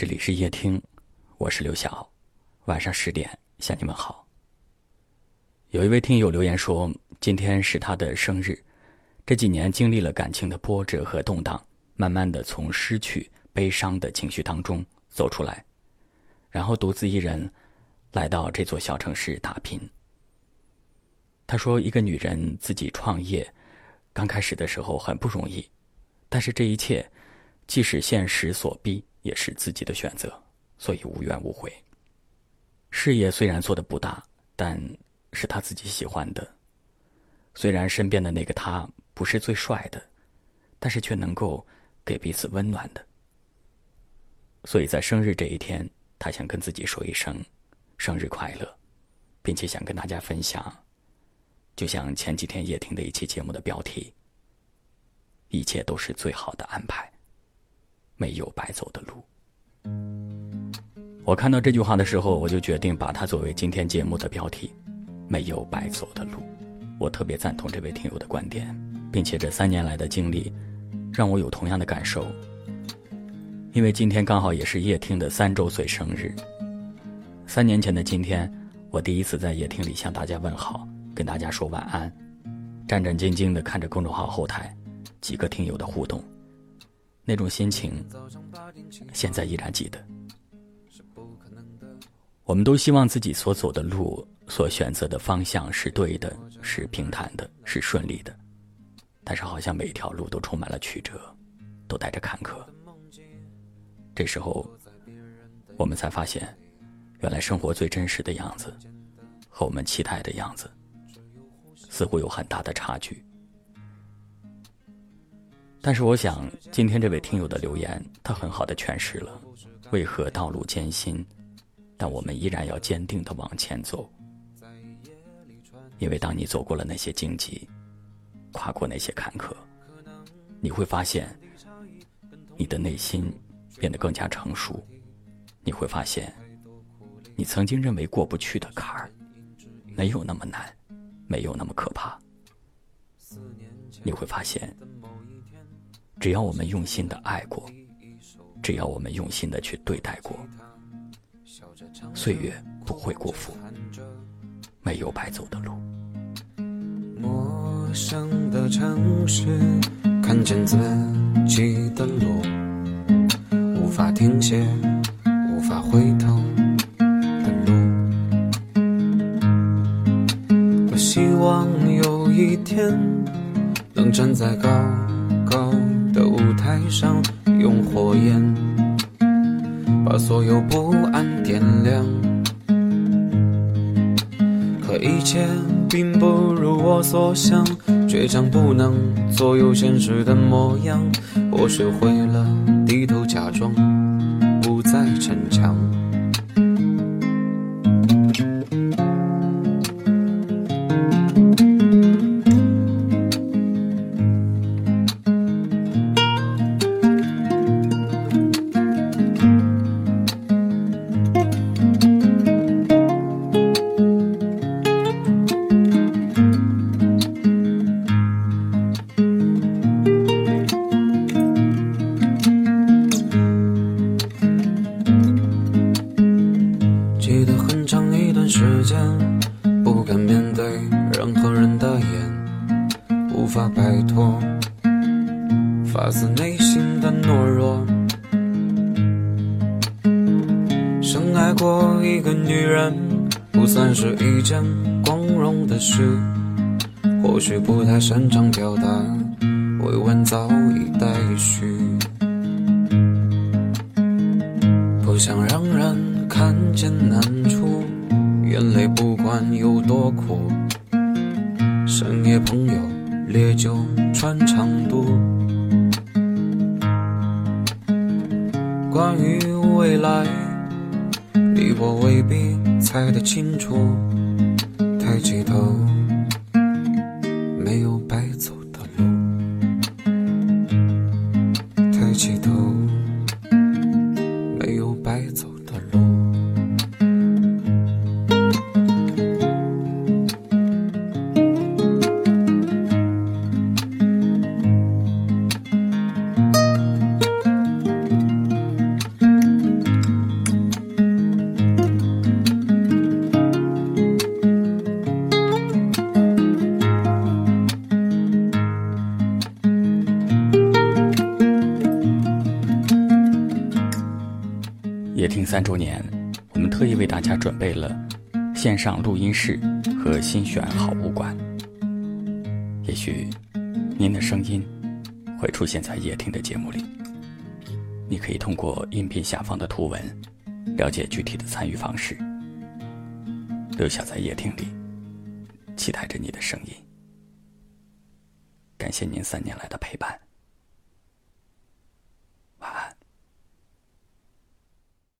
这里是夜听，我是刘晓，晚上十点向你们好。有一位听友留言说，今天是他的生日，这几年经历了感情的波折和动荡，慢慢的从失去、悲伤的情绪当中走出来，然后独自一人来到这座小城市打拼。他说，一个女人自己创业，刚开始的时候很不容易，但是这一切，即使现实所逼。也是自己的选择，所以无怨无悔。事业虽然做的不大，但是他自己喜欢的。虽然身边的那个他不是最帅的，但是却能够给彼此温暖的。所以在生日这一天，他想跟自己说一声生日快乐，并且想跟大家分享，就像前几天夜听的一期节目的标题：一切都是最好的安排。没有白走的路。我看到这句话的时候，我就决定把它作为今天节目的标题。没有白走的路，我特别赞同这位听友的观点，并且这三年来的经历，让我有同样的感受。因为今天刚好也是夜听的三周岁生日。三年前的今天，我第一次在夜听里向大家问好，跟大家说晚安，战战兢兢地看着公众号后台几个听友的互动。那种心情，现在依然记得。我们都希望自己所走的路、所选择的方向是对的，是平坦的，是顺利的。但是，好像每条路都充满了曲折，都带着坎坷。这时候，我们才发现，原来生活最真实的样子，和我们期待的样子，似乎有很大的差距。但是我想，今天这位听友的留言，他很好的诠释了为何道路艰辛，但我们依然要坚定的往前走。因为当你走过了那些荆棘，跨过那些坎坷，你会发现，你的内心变得更加成熟。你会发现，你曾经认为过不去的坎儿，没有那么难，没有那么可怕。你会发现。只要我们用心的爱过，只要我们用心的去对待过，岁月不会过负，没有白走的路。陌生的城市，看见自己的路，无法停歇，无法回头的路。我希望有一天能站在高高。的舞台上，用火焰把所有不安点亮。可一切并不如我所想，倔强不能左右现实的模样。我学会了低头假装，不再逞强。记得很长一段时间，不敢面对任何人的眼无法摆脱发自内心的懦弱。深爱过一个女人，不算是一件光荣的事。或许不太擅长表达，委婉早已待续。不想让人艰难处，眼泪不管有多苦。深夜朋友。烈酒穿肠渡，关于未来，你我未必猜得清楚。抬起头，夜听三周年，我们特意为大家准备了线上录音室和新选好物馆。也许您的声音会出现在夜听的节目里，你可以通过音频下方的图文了解具体的参与方式。留下在夜听里，期待着你的声音。感谢您三年来的陪伴。晚安。